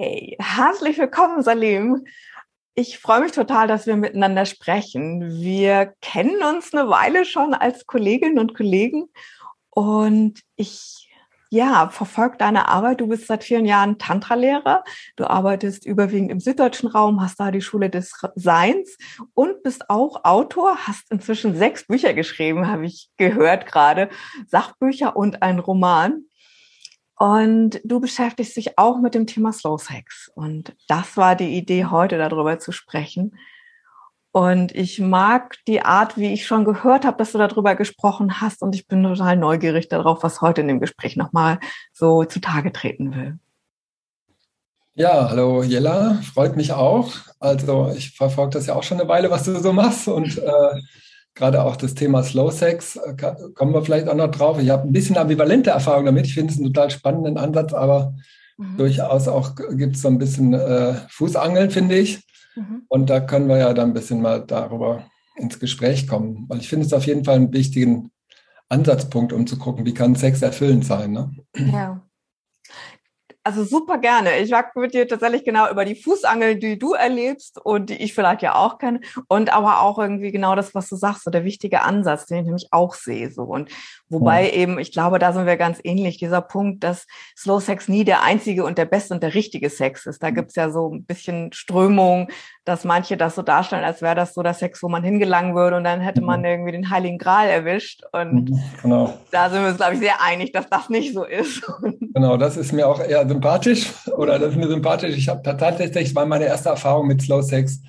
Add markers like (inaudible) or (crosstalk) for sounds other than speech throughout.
Hey, herzlich willkommen, Salim. Ich freue mich total, dass wir miteinander sprechen. Wir kennen uns eine Weile schon als Kolleginnen und Kollegen und ich ja, verfolge deine Arbeit. Du bist seit vielen Jahren Tantra-Lehrer. Du arbeitest überwiegend im süddeutschen Raum, hast da die Schule des Seins und bist auch Autor, hast inzwischen sechs Bücher geschrieben, habe ich gehört gerade. Sachbücher und ein Roman. Und du beschäftigst dich auch mit dem Thema Slow Sex. Und das war die Idee, heute darüber zu sprechen. Und ich mag die Art, wie ich schon gehört habe, dass du darüber gesprochen hast. Und ich bin total neugierig darauf, was heute in dem Gespräch nochmal so zutage treten will. Ja, hallo Jella, freut mich auch. Also ich verfolge das ja auch schon eine Weile, was du so machst. Und äh, gerade auch das Thema Slow Sex, äh, kommen wir vielleicht auch noch drauf. Ich habe ein bisschen ambivalente Erfahrung damit. Ich finde es einen total spannenden Ansatz, aber mhm. durchaus auch gibt es so ein bisschen äh, Fußangeln, finde ich. Mhm. Und da können wir ja dann ein bisschen mal darüber ins Gespräch kommen, weil ich finde es auf jeden Fall einen wichtigen Ansatzpunkt, um zu gucken, wie kann Sex erfüllend sein. Ne? Ja. Also super gerne. Ich mag mit dir tatsächlich genau über die Fußangel, die du erlebst und die ich vielleicht ja auch kenne. Und aber auch irgendwie genau das, was du sagst, so der wichtige Ansatz, den ich nämlich auch sehe. So. Und wobei ja. eben, ich glaube, da sind wir ganz ähnlich, dieser Punkt, dass Slow Sex nie der einzige und der beste und der richtige Sex ist. Da gibt's ja so ein bisschen Strömung, dass manche das so darstellen, als wäre das so der Sex, wo man hingelangen würde und dann hätte man mhm. irgendwie den Heiligen Gral erwischt. Und mhm, genau. da sind wir uns, glaube ich, sehr einig, dass das nicht so ist. (laughs) Genau, das ist mir auch eher sympathisch (laughs) oder das ist mir sympathisch. Ich habe tatsächlich, war meine erste Erfahrung mit Slow Sex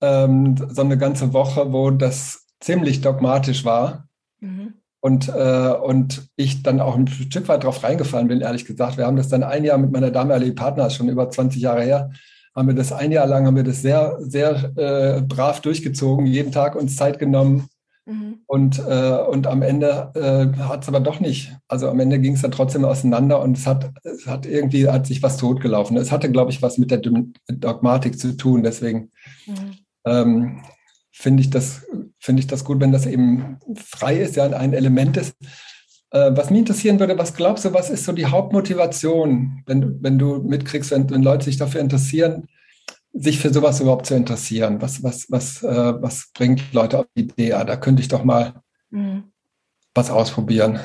ähm, so eine ganze Woche, wo das ziemlich dogmatisch war. Mhm. Und, äh, und ich dann auch ein Stück weit drauf reingefallen bin, ehrlich gesagt. Wir haben das dann ein Jahr mit meiner damaligen Partner, schon über 20 Jahre her, haben wir das ein Jahr lang, haben wir das sehr, sehr äh, brav durchgezogen, jeden Tag uns Zeit genommen. Mhm. Und, äh, und am Ende äh, hat es aber doch nicht. Also am Ende ging es dann trotzdem auseinander und es hat, es hat irgendwie, hat sich was totgelaufen. Es hatte, glaube ich, was mit der Dogmatik zu tun. Deswegen mhm. ähm, finde ich, das, ich das gut, wenn das eben frei ist, ja, ein Element ist, äh, was mich interessieren würde, was glaubst du, was ist so die Hauptmotivation, wenn, wenn du mitkriegst, wenn, wenn Leute sich dafür interessieren, sich für sowas überhaupt zu interessieren? Was, was, was, äh, was bringt Leute auf die Idee? Ah, da könnte ich doch mal mhm. was ausprobieren.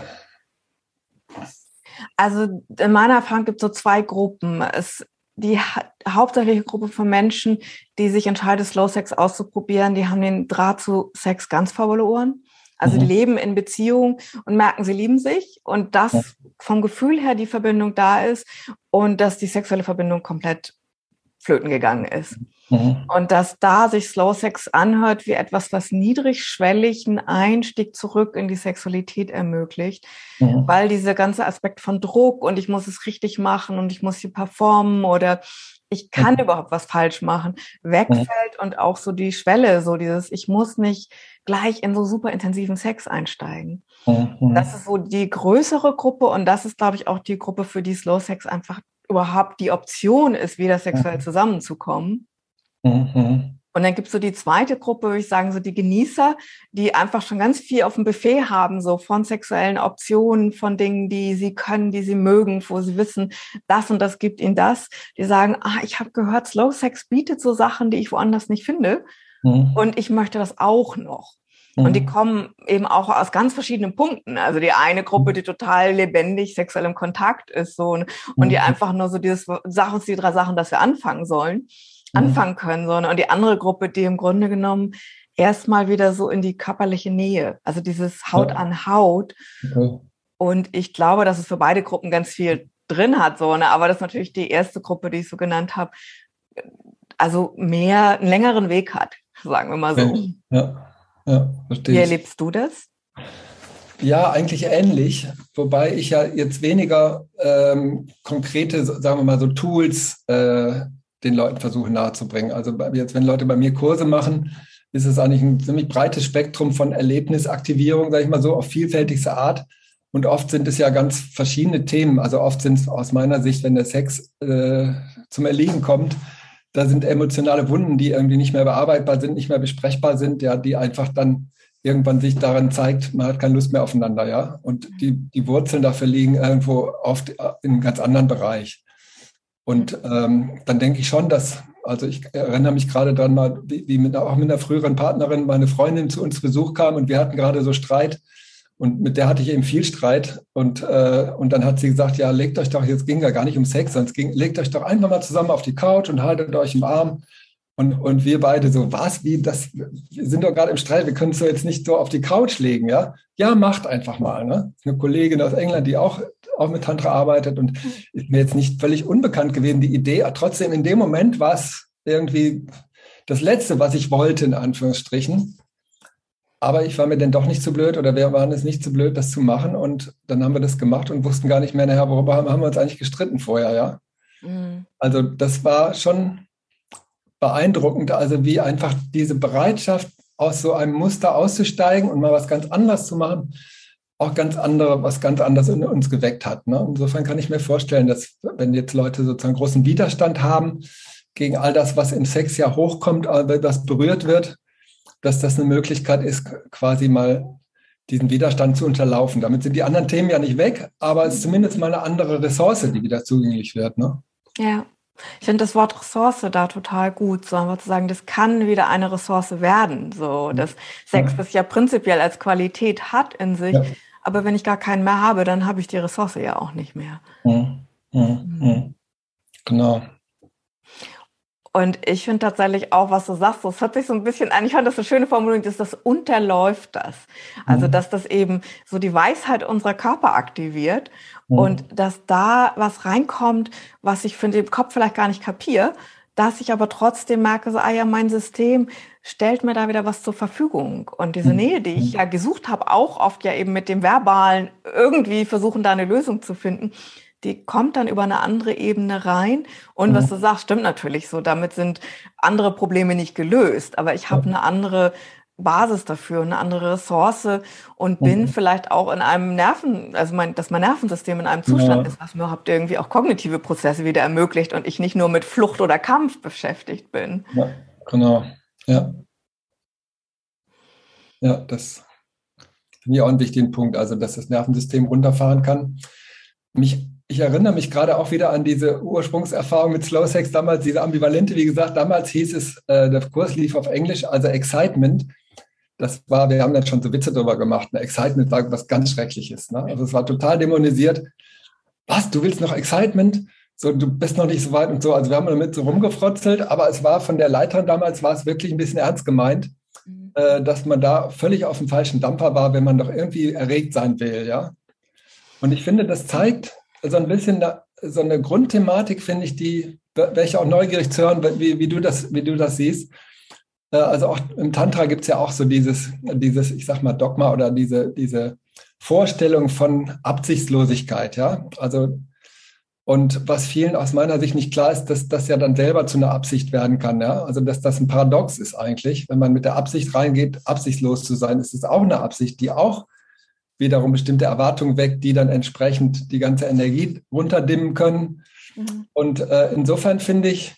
Also in meiner Erfahrung gibt es so zwei Gruppen. Es, die ha hauptsächliche Gruppe von Menschen, die sich entscheiden, Slow Sex auszuprobieren, die haben den Draht zu Sex ganz verloren. Also mhm. leben in Beziehung und merken, sie lieben sich und dass ja. vom Gefühl her die Verbindung da ist und dass die sexuelle Verbindung komplett flöten gegangen ist. Mhm. Und dass da sich Slow Sex anhört wie etwas, was niedrigschwellig einen Einstieg zurück in die Sexualität ermöglicht, mhm. weil dieser ganze Aspekt von Druck und ich muss es richtig machen und ich muss hier performen oder ich kann mhm. überhaupt was falsch machen, wegfällt und auch so die Schwelle, so dieses, ich muss nicht gleich in so super intensiven Sex einsteigen. Das ist so die größere Gruppe und das ist, glaube ich, auch die Gruppe, für die Slow Sex einfach überhaupt die Option ist, wieder sexuell mhm. zusammenzukommen. Mhm. Und dann gibt es so die zweite Gruppe, würde ich sagen, so die Genießer, die einfach schon ganz viel auf dem Buffet haben, so von sexuellen Optionen, von Dingen, die sie können, die sie mögen, wo sie wissen, das und das gibt ihnen das. Die sagen, ah, ich habe gehört, Slow Sex bietet so Sachen, die ich woanders nicht finde. Mhm. Und ich möchte das auch noch. Und die mhm. kommen eben auch aus ganz verschiedenen Punkten. Also die eine Gruppe, die total lebendig sexuell im Kontakt ist, so und die mhm. einfach nur so dieses sag uns die drei Sachen, dass wir anfangen sollen, mhm. Anfangen können, so und die andere Gruppe, die im Grunde genommen erstmal wieder so in die körperliche Nähe, also dieses Haut an Haut. Okay. Und ich glaube, dass es für beide Gruppen ganz viel drin hat, so ne, aber das ist natürlich die erste Gruppe, die ich so genannt habe, also mehr einen längeren Weg hat, sagen wir mal so. Ja. Ja, verstehe. Wie erlebst du das? Ja, eigentlich ähnlich, wobei ich ja jetzt weniger ähm, konkrete, sagen wir mal so Tools äh, den Leuten versuche nahezubringen. Also jetzt, wenn Leute bei mir Kurse machen, ist es eigentlich ein ziemlich breites Spektrum von Erlebnisaktivierung, sage ich mal so, auf vielfältigste Art. Und oft sind es ja ganz verschiedene Themen. Also oft sind es aus meiner Sicht, wenn der Sex äh, zum Erliegen kommt, da sind emotionale Wunden, die irgendwie nicht mehr bearbeitbar sind, nicht mehr besprechbar sind, ja, die einfach dann irgendwann sich daran zeigt, man hat keine Lust mehr aufeinander, ja. Und die, die Wurzeln dafür liegen irgendwo oft in einem ganz anderen Bereich. Und ähm, dann denke ich schon, dass, also ich erinnere mich gerade dran mal, wie, wie mit, auch mit einer früheren Partnerin meine Freundin zu uns Besuch kam und wir hatten gerade so Streit und mit der hatte ich eben viel Streit und, äh, und dann hat sie gesagt, ja, legt euch doch, jetzt ging ja gar nicht um Sex, sondern es ging, legt euch doch einfach mal zusammen auf die Couch und haltet euch im Arm. Und, und wir beide so, was, wie, das, wir sind doch gerade im Streit, wir können es doch jetzt nicht so auf die Couch legen, ja? Ja, macht einfach mal, ne? Eine Kollegin aus England, die auch auch mit Tantra arbeitet und ist mir jetzt nicht völlig unbekannt gewesen, die Idee. Trotzdem, in dem Moment war es irgendwie das Letzte, was ich wollte, in Anführungsstrichen. Aber ich war mir denn doch nicht zu blöd oder wir waren es nicht zu blöd, das zu machen. Und dann haben wir das gemacht und wussten gar nicht mehr nachher, worüber haben, wir uns eigentlich gestritten vorher, ja. Mhm. Also das war schon beeindruckend, also wie einfach diese Bereitschaft, aus so einem Muster auszusteigen und mal was ganz anderes zu machen, auch ganz andere, was ganz anderes in uns geweckt hat. Ne? Insofern kann ich mir vorstellen, dass wenn jetzt Leute sozusagen großen Widerstand haben gegen all das, was im Sex ja hochkommt, was berührt wird, dass das eine Möglichkeit ist, quasi mal diesen Widerstand zu unterlaufen. Damit sind die anderen Themen ja nicht weg, aber es ist zumindest mal eine andere Ressource, die wieder zugänglich wird. Ne? Ja, ich finde das Wort Ressource da total gut, so einfach zu sagen, das kann wieder eine Ressource werden. So, dass Sex das ja prinzipiell als Qualität hat in sich. Ja. Aber wenn ich gar keinen mehr habe, dann habe ich die Ressource ja auch nicht mehr. Mhm. Mhm. Genau. Und ich finde tatsächlich auch, was du sagst, das hört sich so ein bisschen an, ich fand das eine schöne Formulierung, dass das unterläuft das. Also, mhm. dass das eben so die Weisheit unserer Körper aktiviert mhm. und dass da was reinkommt, was ich für den Kopf vielleicht gar nicht kapiere, dass ich aber trotzdem merke, so, ah ja, mein System stellt mir da wieder was zur Verfügung. Und diese mhm. Nähe, die ich ja gesucht habe, auch oft ja eben mit dem Verbalen irgendwie versuchen, da eine Lösung zu finden, die kommt dann über eine andere Ebene rein. Und mhm. was du sagst, stimmt natürlich so. Damit sind andere Probleme nicht gelöst. Aber ich habe eine andere Basis dafür, eine andere Ressource und bin mhm. vielleicht auch in einem Nerven, also mein, dass mein Nervensystem in einem Zustand ja. ist, was mir habt irgendwie auch kognitive Prozesse wieder ermöglicht und ich nicht nur mit Flucht oder Kampf beschäftigt bin. Ja, genau. Ja. Ja, das finde ich auch einen wichtigen Punkt, also dass das Nervensystem runterfahren kann. Mich ich erinnere mich gerade auch wieder an diese Ursprungserfahrung mit Slow Sex damals, diese ambivalente, wie gesagt, damals hieß es, äh, der Kurs lief auf Englisch, also Excitement. Das war, wir haben dann schon so Witze darüber gemacht. Ne? Excitement war was ganz Schreckliches. Ne? Also es war total dämonisiert. Was, du willst noch Excitement? So, du bist noch nicht so weit und so. Also wir haben damit so rumgefrotzelt, aber es war von der Leiterin damals, war es wirklich ein bisschen ernst gemeint, mhm. äh, dass man da völlig auf dem falschen Dampfer war, wenn man doch irgendwie erregt sein will, ja. Und ich finde, das zeigt, so ein bisschen so eine Grundthematik, finde ich, die, wäre ich auch neugierig zu hören, wie, wie, du, das, wie du das siehst. Äh, also auch im Tantra gibt es ja auch so dieses, dieses, ich sag mal, Dogma oder diese, diese Vorstellung von Absichtslosigkeit, ja. Also, und was vielen aus meiner Sicht nicht klar ist, dass das ja dann selber zu einer Absicht werden kann, ja. Also, dass das ein Paradox ist eigentlich. Wenn man mit der Absicht reingeht, absichtslos zu sein, ist es auch eine Absicht, die auch wiederum bestimmte Erwartungen weg, die dann entsprechend die ganze Energie runterdimmen können. Mhm. Und äh, insofern finde ich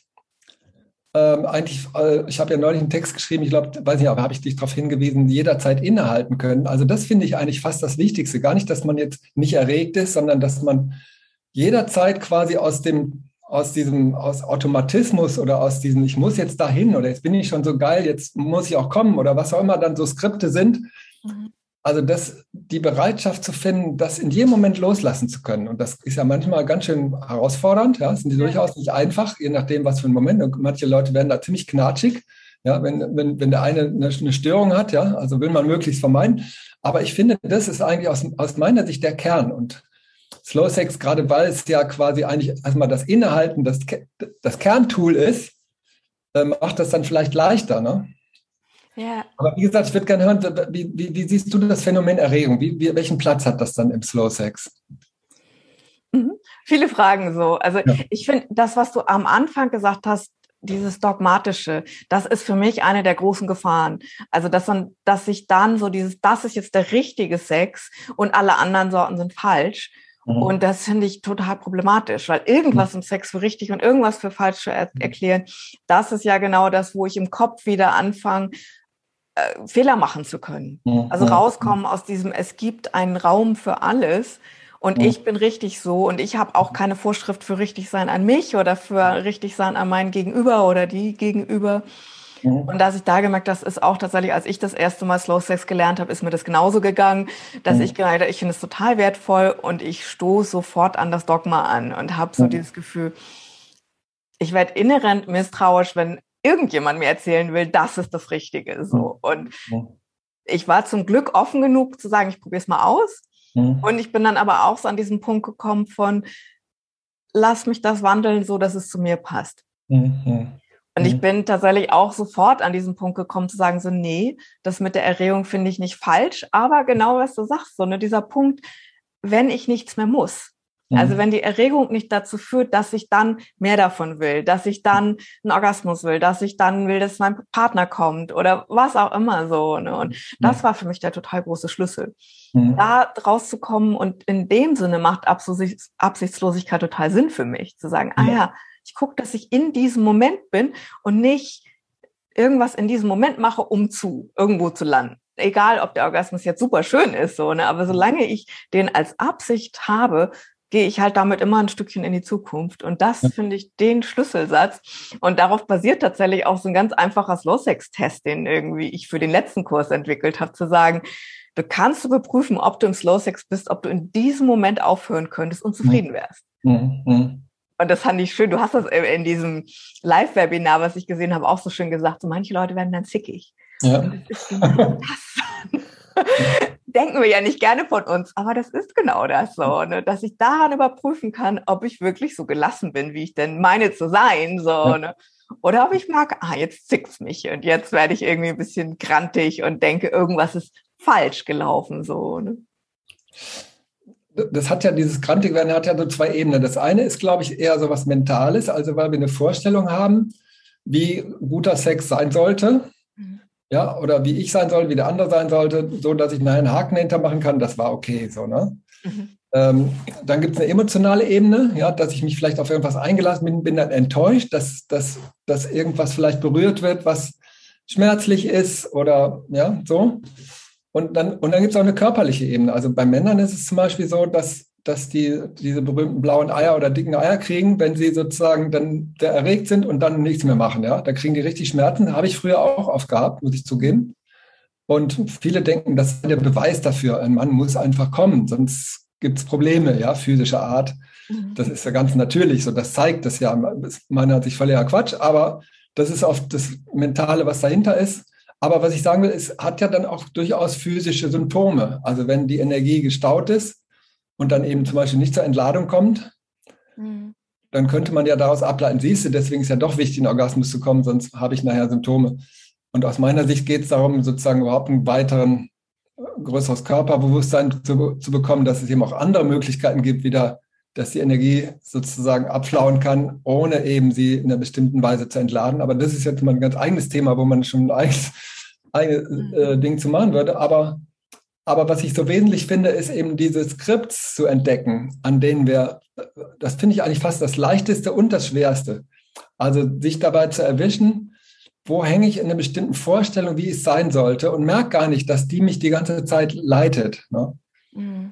ähm, eigentlich, äh, ich habe ja neulich einen Text geschrieben, ich glaube, weiß nicht, aber habe ich dich darauf hingewiesen, jederzeit innehalten können. Also das finde ich eigentlich fast das Wichtigste. Gar nicht, dass man jetzt nicht erregt ist, sondern dass man jederzeit quasi aus dem aus diesem aus Automatismus oder aus diesem ich muss jetzt dahin oder jetzt bin ich schon so geil, jetzt muss ich auch kommen oder was auch immer dann so Skripte sind, mhm. Also das, die Bereitschaft zu finden, das in jedem Moment loslassen zu können. Und das ist ja manchmal ganz schön herausfordernd. Ja, das sind ja. durchaus nicht einfach, je nachdem, was für ein Moment. Und manche Leute werden da ziemlich knatschig. Ja, wenn, wenn, wenn der eine eine, eine Störung hat, ja, also will man möglichst vermeiden. Aber ich finde, das ist eigentlich aus, aus meiner Sicht der Kern. Und Slow Sex, gerade weil es ja quasi eigentlich erstmal das Innehalten, das, das Kerntool ist, äh, macht das dann vielleicht leichter. Ne? Ja. Aber wie gesagt, ich würde gerne hören, wie, wie, wie, siehst du das Phänomen Erregung? Wie, welchen Platz hat das dann im Slow Sex? Mhm. Viele Fragen so. Also ja. ich finde, das, was du am Anfang gesagt hast, dieses Dogmatische, das ist für mich eine der großen Gefahren. Also, dass man, dass sich dann so dieses, das ist jetzt der richtige Sex und alle anderen Sorten sind falsch. Mhm. Und das finde ich total problematisch, weil irgendwas mhm. im Sex für richtig und irgendwas für falsch zu er erklären, das ist ja genau das, wo ich im Kopf wieder anfange, äh, Fehler machen zu können. Mhm. Also rauskommen aus diesem, es gibt einen Raum für alles Und mhm. ich bin richtig so und ich habe auch keine Vorschrift für richtig sein an mich oder für richtig sein an meinen Gegenüber oder die Gegenüber. Und dass ich da gemerkt, das ist auch tatsächlich, als ich das erste Mal Slow Sex gelernt habe, ist mir das genauso gegangen, dass mhm. ich habe, ich finde es total wertvoll und ich stoße sofort an das Dogma an und habe so mhm. dieses Gefühl, ich werde inhärent misstrauisch, wenn irgendjemand mir erzählen will, das ist das Richtige. So. Und ich war zum Glück offen genug zu sagen, ich probiere es mal aus. Mhm. Und ich bin dann aber auch so an diesen Punkt gekommen von, lass mich das wandeln, so dass es zu mir passt. Mhm. Und ich mhm. bin tatsächlich auch sofort an diesen Punkt gekommen zu sagen, so, nee, das mit der Erregung finde ich nicht falsch, aber genau was du sagst, so, ne, dieser Punkt, wenn ich nichts mehr muss. Also mhm. wenn die Erregung nicht dazu führt, dass ich dann mehr davon will, dass ich dann einen Orgasmus will, dass ich dann will, dass mein Partner kommt oder was auch immer so. Ne? Und das war für mich der total große Schlüssel. Mhm. Da rauszukommen und in dem Sinne macht Absichtslosigkeit total Sinn für mich, zu sagen, ah ja, ich gucke, dass ich in diesem Moment bin und nicht irgendwas in diesem Moment mache, um zu irgendwo zu landen egal ob der Orgasmus jetzt super schön ist, so, ne, aber solange ich den als Absicht habe, gehe ich halt damit immer ein Stückchen in die Zukunft. Und das ja. finde ich den Schlüsselsatz. Und darauf basiert tatsächlich auch so ein ganz einfacher Slow-Sex-Test, den irgendwie ich für den letzten Kurs entwickelt habe, zu sagen, du kannst du beprüfen, ob du im Slow-Sex bist, ob du in diesem Moment aufhören könntest und zufrieden wärst. Mhm. Und das fand ich schön. Du hast das in diesem Live-Webinar, was ich gesehen habe, auch so schön gesagt. So manche Leute werden dann zickig. Ja. Und das ist genau das. (laughs) (laughs) denken wir ja nicht gerne von uns, aber das ist genau das so, ne? dass ich daran überprüfen kann, ob ich wirklich so gelassen bin, wie ich denn meine zu sein, so, ne? Oder ob ich mag, ah, jetzt zickt's mich und jetzt werde ich irgendwie ein bisschen grantig und denke, irgendwas ist falsch gelaufen, so, ne? Das hat ja dieses Grantigwerden hat ja so zwei Ebenen. Das eine ist, glaube ich, eher so was Mentales, also weil wir eine Vorstellung haben, wie guter Sex sein sollte ja, oder wie ich sein soll, wie der andere sein sollte, so dass ich einen Haken dahinter machen kann, das war okay, so, ne? Mhm. Ähm, dann gibt es eine emotionale Ebene, ja, dass ich mich vielleicht auf irgendwas eingelassen bin, bin dann enttäuscht, dass, dass, dass irgendwas vielleicht berührt wird, was schmerzlich ist oder ja, so. Und dann, und dann gibt es auch eine körperliche Ebene. Also bei Männern ist es zum Beispiel so, dass dass die diese berühmten blauen Eier oder dicken Eier kriegen, wenn sie sozusagen dann erregt sind und dann nichts mehr machen. Ja, da kriegen die richtig Schmerzen. Habe ich früher auch oft gehabt, muss ich zugeben. Und viele denken, das ist der Beweis dafür. Ein Mann muss einfach kommen, sonst gibt es Probleme, ja, physischer Art. Mhm. Das ist ja ganz natürlich so. Das zeigt das ja. Meiner hat sich völliger Quatsch, aber das ist oft das Mentale, was dahinter ist. Aber was ich sagen will, es hat ja dann auch durchaus physische Symptome. Also wenn die Energie gestaut ist, und dann eben zum Beispiel nicht zur Entladung kommt, mhm. dann könnte man ja daraus ableiten, siehst du, deswegen ist ja doch wichtig, in den Orgasmus zu kommen, sonst habe ich nachher Symptome. Und aus meiner Sicht geht es darum, sozusagen überhaupt einen weiteren, äh, größeres Körperbewusstsein zu, zu bekommen, dass es eben auch andere Möglichkeiten gibt, wieder, dass die Energie sozusagen abflauen kann, ohne eben sie in einer bestimmten Weise zu entladen. Aber das ist jetzt mal ein ganz eigenes Thema, wo man schon ein eigenes, eigenes äh, mhm. Ding zu machen würde. Aber aber was ich so wesentlich finde, ist eben diese Skripts zu entdecken, an denen wir, das finde ich eigentlich fast das Leichteste und das Schwerste. Also sich dabei zu erwischen, wo hänge ich in einer bestimmten Vorstellung, wie es sein sollte und merke gar nicht, dass die mich die ganze Zeit leitet. Ne? Mhm.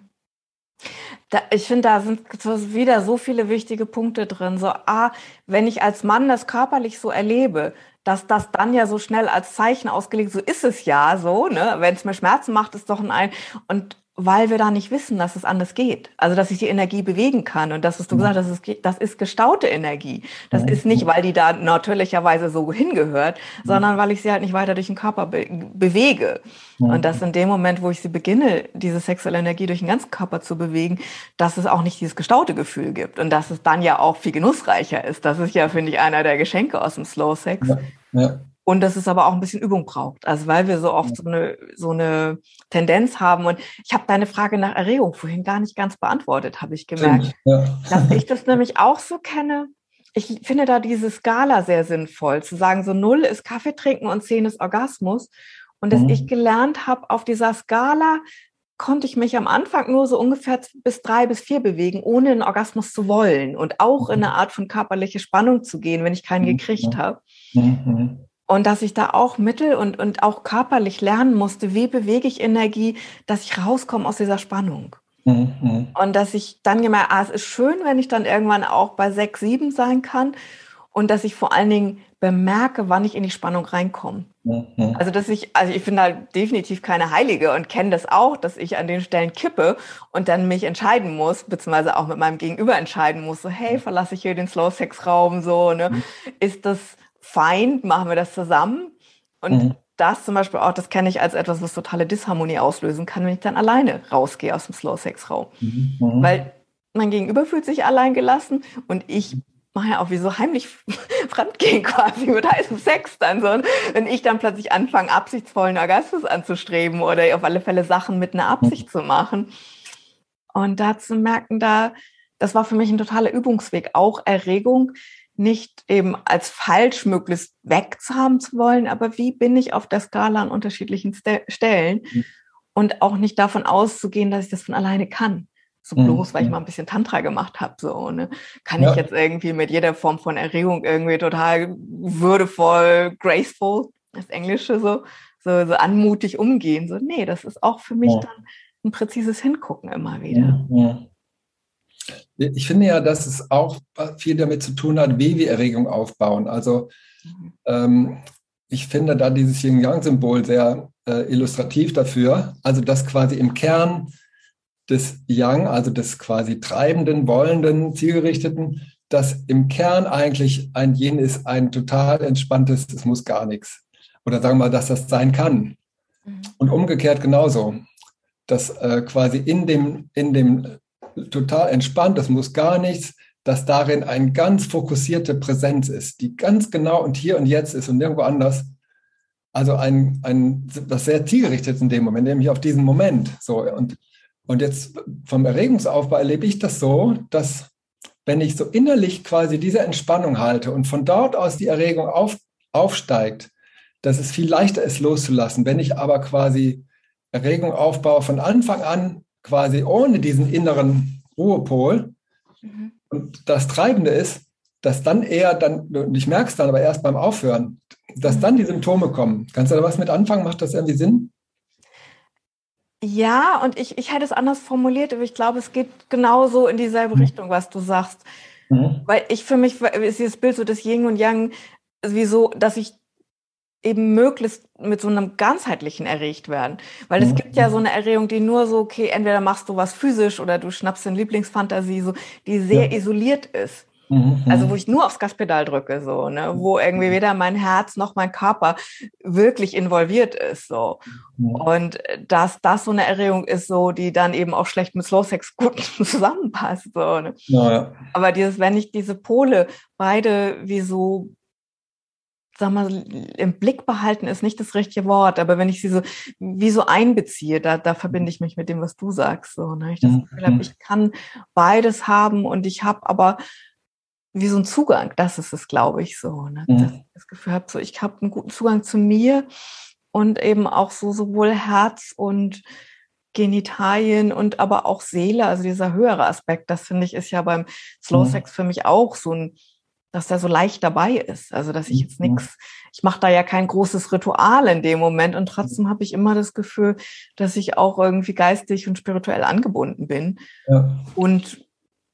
Da, ich finde, da sind wieder so viele wichtige Punkte drin. So, ah, wenn ich als Mann das körperlich so erlebe, dass das dann ja so schnell als Zeichen ausgelegt, so ist es ja so, ne? Wenn es mir Schmerzen macht, ist doch ein ein und weil wir da nicht wissen, dass es anders geht. Also, dass ich die Energie bewegen kann. Und das, was du gesagt hast, das ist, das ist gestaute Energie. Das ist nicht, weil die da natürlicherweise so hingehört, sondern weil ich sie halt nicht weiter durch den Körper be bewege. Und dass in dem Moment, wo ich sie beginne, diese sexuelle Energie durch den ganzen Körper zu bewegen, dass es auch nicht dieses gestaute Gefühl gibt. Und dass es dann ja auch viel genussreicher ist. Das ist ja, finde ich, einer der Geschenke aus dem Slow Sex. Ja. Ja. Und dass es aber auch ein bisschen Übung braucht. Also weil wir so oft so eine, so eine Tendenz haben. Und ich habe deine Frage nach Erregung vorhin gar nicht ganz beantwortet, habe ich gemerkt. Ja. Dass ich (laughs) das nämlich auch so kenne. Ich finde da diese Skala sehr sinnvoll, zu sagen, so null ist Kaffee trinken und zehn ist Orgasmus. Und dass mhm. ich gelernt habe, auf dieser Skala konnte ich mich am Anfang nur so ungefähr bis drei bis vier bewegen, ohne einen Orgasmus zu wollen und auch in eine Art von körperliche Spannung zu gehen, wenn ich keinen mhm. gekriegt habe. Mhm. Und dass ich da auch mittel und, und auch körperlich lernen musste, wie bewege ich Energie, dass ich rauskomme aus dieser Spannung. Mhm. Und dass ich dann gemerkt, ah, es ist schön, wenn ich dann irgendwann auch bei sechs, sieben sein kann und dass ich vor allen Dingen bemerke, wann ich in die Spannung reinkomme. Mhm. Also dass ich, also ich bin da definitiv keine Heilige und kenne das auch, dass ich an den Stellen kippe und dann mich entscheiden muss, beziehungsweise auch mit meinem Gegenüber entscheiden muss, so hey, verlasse ich hier den Slow-Sex-Raum, so, ne? Mhm. Ist das fein? Machen wir das zusammen? Und mhm. das zum Beispiel auch, das kenne ich als etwas, was totale Disharmonie auslösen kann, wenn ich dann alleine rausgehe aus dem Slow-Sex-Raum. Mhm. mhm. Weil mein Gegenüber fühlt sich allein gelassen und ich mache ja auch wie so heimlich (laughs) fremdgehen quasi mit heißem Sex dann so. Wenn ich dann plötzlich anfange, absichtsvollen Orgasmus anzustreben oder auf alle Fälle Sachen mit einer Absicht zu machen. Und da zu merken, da, das war für mich ein totaler Übungsweg, auch Erregung nicht eben als falsch möglichst wegzuhaben zu wollen, aber wie bin ich auf der Skala an unterschiedlichen Stellen mhm. und auch nicht davon auszugehen, dass ich das von alleine kann. So mhm, bloß, weil ich mal ein bisschen Tantra gemacht habe, so, ne? Kann ja. ich jetzt irgendwie mit jeder Form von Erregung irgendwie total würdevoll, graceful, das Englische so, so, so anmutig umgehen. So, nee, das ist auch für mich ja. dann ein präzises Hingucken immer wieder. Ja, ich finde ja, dass es auch viel damit zu tun hat, wie wir Erregung aufbauen. Also ähm, ich finde da dieses Yin-Yang-Symbol sehr äh, illustrativ dafür. Also dass quasi im Kern des Yang, also des quasi treibenden, wollenden, zielgerichteten, dass im Kern eigentlich ein Yin ist, ein total entspanntes, es muss gar nichts. Oder sagen wir mal, dass das sein kann. Mhm. Und umgekehrt genauso, dass äh, quasi in dem, in dem total entspannt, es muss gar nichts, dass darin eine ganz fokussierte Präsenz ist, die ganz genau und hier und jetzt ist und nirgendwo anders. Also ein, ein das sehr zielgerichtet in dem Moment, nämlich auf diesen Moment. So, und und jetzt vom Erregungsaufbau erlebe ich das so, dass wenn ich so innerlich quasi diese Entspannung halte und von dort aus die Erregung auf, aufsteigt, dass es viel leichter ist loszulassen. Wenn ich aber quasi Erregung aufbaue von Anfang an quasi ohne diesen inneren Ruhepol mhm. und das Treibende ist, dass dann eher dann, und ich merke es dann aber erst beim Aufhören, dass mhm. dann die Symptome kommen. Kannst du da was mit anfangen? Macht das irgendwie Sinn? Ja, und ich, ich hätte es anders formuliert, aber ich glaube, es geht genauso in dieselbe mhm. Richtung, was du sagst. Mhm. Weil ich für mich ist dieses Bild so des Yin und Yang, wie so, dass ich eben möglichst mit so einem ganzheitlichen erregt werden. Weil es mhm. gibt ja so eine Erregung, die nur so, okay, entweder machst du was physisch oder du schnappst eine Lieblingsfantasie, so, die sehr ja. isoliert ist. Mhm. Also wo ich nur aufs Gaspedal drücke, so, ne, wo irgendwie weder mein Herz noch mein Körper wirklich involviert ist, so. Mhm. Und dass das so eine Erregung ist, so, die dann eben auch schlecht mit Slow Sex gut (laughs) zusammenpasst, so, ne. Ja, ja. Aber dieses, wenn ich diese Pole beide wie so sag mal, im Blick behalten ist nicht das richtige Wort, aber wenn ich sie so wie so einbeziehe, da, da verbinde ich mich mit dem, was du sagst. So, ne? Ich das mhm. Gefühl habe, ich kann beides haben und ich habe aber wie so ein Zugang, das ist es, glaube ich, so. Ne? Mhm. Dass ich das Gefühl habe, so, ich habe einen guten Zugang zu mir und eben auch so sowohl Herz und Genitalien und aber auch Seele, also dieser höhere Aspekt, das finde ich ist ja beim Slow mhm. Sex für mich auch so ein, dass der so leicht dabei ist. Also dass ich jetzt mhm. nichts, ich mache da ja kein großes Ritual in dem Moment und trotzdem habe ich immer das Gefühl, dass ich auch irgendwie geistig und spirituell angebunden bin. Ja. Und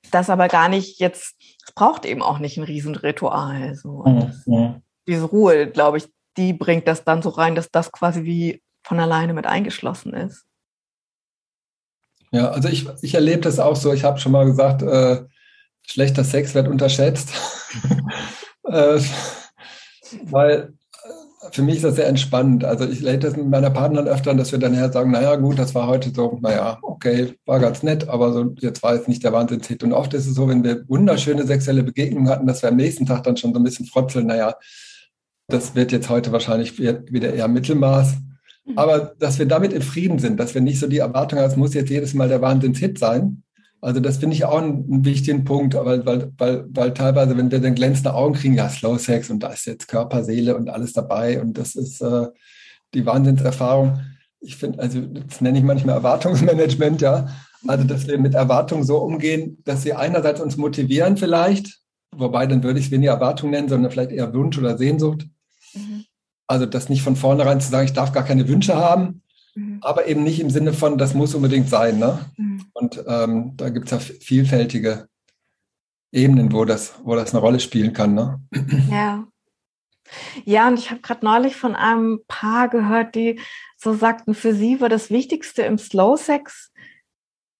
das aber gar nicht jetzt, es braucht eben auch nicht ein Riesenritual. So. Mhm. Diese Ruhe, glaube ich, die bringt das dann so rein, dass das quasi wie von alleine mit eingeschlossen ist. Ja, also ich, ich erlebe das auch so. Ich habe schon mal gesagt, äh, schlechter Sex wird unterschätzt. (laughs) äh, weil für mich ist das sehr entspannend. Also ich lade das mit meiner Partnerin öfter, dass wir dann her sagen, naja gut, das war heute so, naja, okay, war ganz nett, aber so jetzt war jetzt nicht der Wahnsinnshit. Und oft ist es so, wenn wir wunderschöne sexuelle Begegnungen hatten, dass wir am nächsten Tag dann schon so ein bisschen frotzeln, naja, das wird jetzt heute wahrscheinlich wieder eher Mittelmaß. Mhm. Aber dass wir damit in Frieden sind, dass wir nicht so die Erwartung haben, es muss jetzt jedes Mal der Wahnsinnshit sein, also das finde ich auch einen, wichtigen Punkt, weil, weil, weil, weil teilweise, wenn wir dann glänzende Augen kriegen, ja, Slow Sex und da ist jetzt Körper, Seele und alles dabei und das ist äh, die Wahnsinnserfahrung. Ich finde, also das nenne ich manchmal Erwartungsmanagement, ja. Also, dass wir mit Erwartungen so umgehen, dass sie einerseits uns motivieren vielleicht, wobei dann würde ich es weniger Erwartung nennen, sondern vielleicht eher Wunsch oder Sehnsucht. Mhm. Also das nicht von vornherein zu sagen, ich darf gar keine Wünsche haben, mhm. aber eben nicht im Sinne von, das muss unbedingt sein. Ne? Mhm. Und ähm, da gibt es ja vielfältige Ebenen, wo das, wo das eine Rolle spielen kann. Ne? Ja. Ja, und ich habe gerade neulich von einem Paar gehört, die so sagten, für sie war das Wichtigste im Slow Sex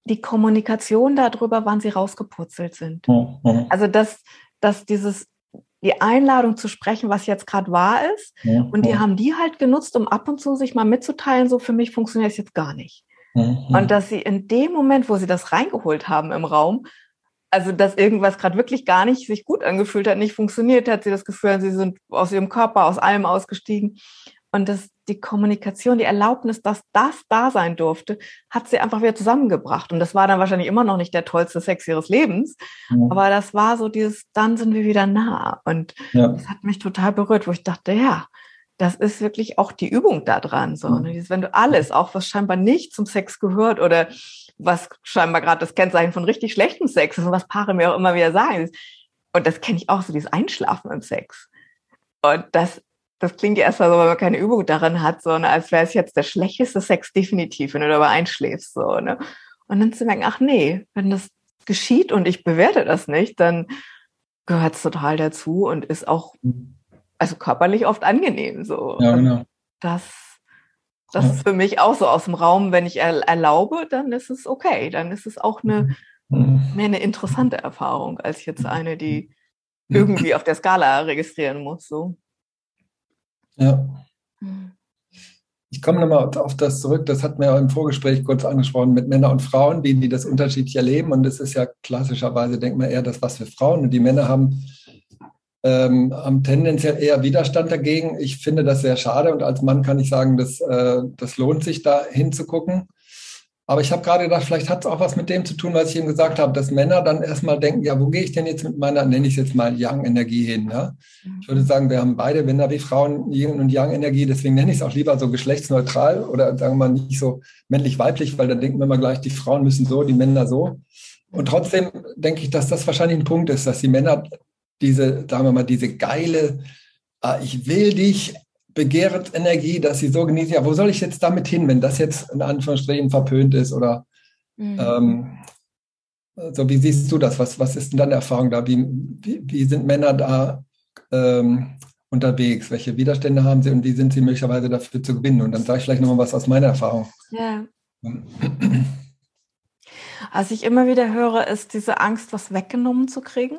die Kommunikation darüber, wann sie rausgepurzelt sind. Mhm. Also dass, dass dieses die Einladung zu sprechen, was jetzt gerade wahr ist. Ja, und die ja. haben die halt genutzt, um ab und zu sich mal mitzuteilen, so für mich funktioniert es jetzt gar nicht. Ja, und dass sie in dem Moment, wo sie das reingeholt haben im Raum, also dass irgendwas gerade wirklich gar nicht sich gut angefühlt hat, nicht funktioniert hat, sie das Gefühl, sie sind aus ihrem Körper, aus allem ausgestiegen. Und dass die Kommunikation, die Erlaubnis, dass das da sein durfte, hat sie einfach wieder zusammengebracht. Und das war dann wahrscheinlich immer noch nicht der tollste Sex ihres Lebens. Ja. Aber das war so dieses, dann sind wir wieder nah. Und ja. das hat mich total berührt, wo ich dachte, ja, das ist wirklich auch die Übung da dran. So, ne? Dieses, wenn du alles, auch was scheinbar nicht zum Sex gehört oder was scheinbar gerade das Kennzeichen von richtig schlechtem Sex ist und was Paare mir auch immer wieder sagen. Und das kenne ich auch so, dieses Einschlafen im Sex. Und das das klingt ja erstmal so, wenn man keine Übung darin hat, so, ne, als wäre es jetzt der schlechteste Sex definitiv, wenn du dabei einschläfst. So, ne? Und dann zu merken, ach nee, wenn das geschieht und ich bewerte das nicht, dann gehört es total dazu und ist auch also körperlich oft angenehm. So. Ja, genau. Das, das ja. ist für mich auch so aus dem Raum, wenn ich erlaube, dann ist es okay. Dann ist es auch eine, mhm. mehr eine interessante Erfahrung als jetzt eine, die irgendwie auf der Skala registrieren muss. So. Ja. Hm. Ich komme nochmal auf das zurück, das hat mir im Vorgespräch kurz angesprochen, mit Männern und Frauen, wie die das unterschiedlich erleben. Und das ist ja klassischerweise, denkt man eher das was für Frauen. Und die Männer haben, ähm, haben tendenziell eher Widerstand dagegen. Ich finde das sehr schade und als Mann kann ich sagen, dass, äh, das lohnt sich, da hinzugucken. Aber ich habe gerade gedacht, vielleicht hat es auch was mit dem zu tun, was ich eben gesagt habe, dass Männer dann erstmal denken, ja, wo gehe ich denn jetzt mit meiner, nenne ich es jetzt mal Yang-Energie hin? Ja? Ich würde sagen, wir haben beide Männer wie Frauen Yin und Yang-Energie, deswegen nenne ich es auch lieber so geschlechtsneutral oder sagen wir mal nicht so männlich-weiblich, weil dann denken wir mal gleich, die Frauen müssen so, die Männer so. Und trotzdem denke ich, dass das wahrscheinlich ein Punkt ist, dass die Männer diese, sagen wir mal, diese geile, ah, ich will dich, Begehrensenergie, dass sie so genießen, ja, wo soll ich jetzt damit hin, wenn das jetzt in Anführungsstrichen verpönt ist oder mhm. ähm, so, wie siehst du das? Was, was ist denn deine Erfahrung da? Wie, wie, wie sind Männer da ähm, unterwegs? Welche Widerstände haben sie und wie sind sie möglicherweise dafür zu gewinnen? Und dann sage ich vielleicht nochmal was aus meiner Erfahrung. Ja. (clears throat) Was ich immer wieder höre, ist diese Angst, was weggenommen zu kriegen.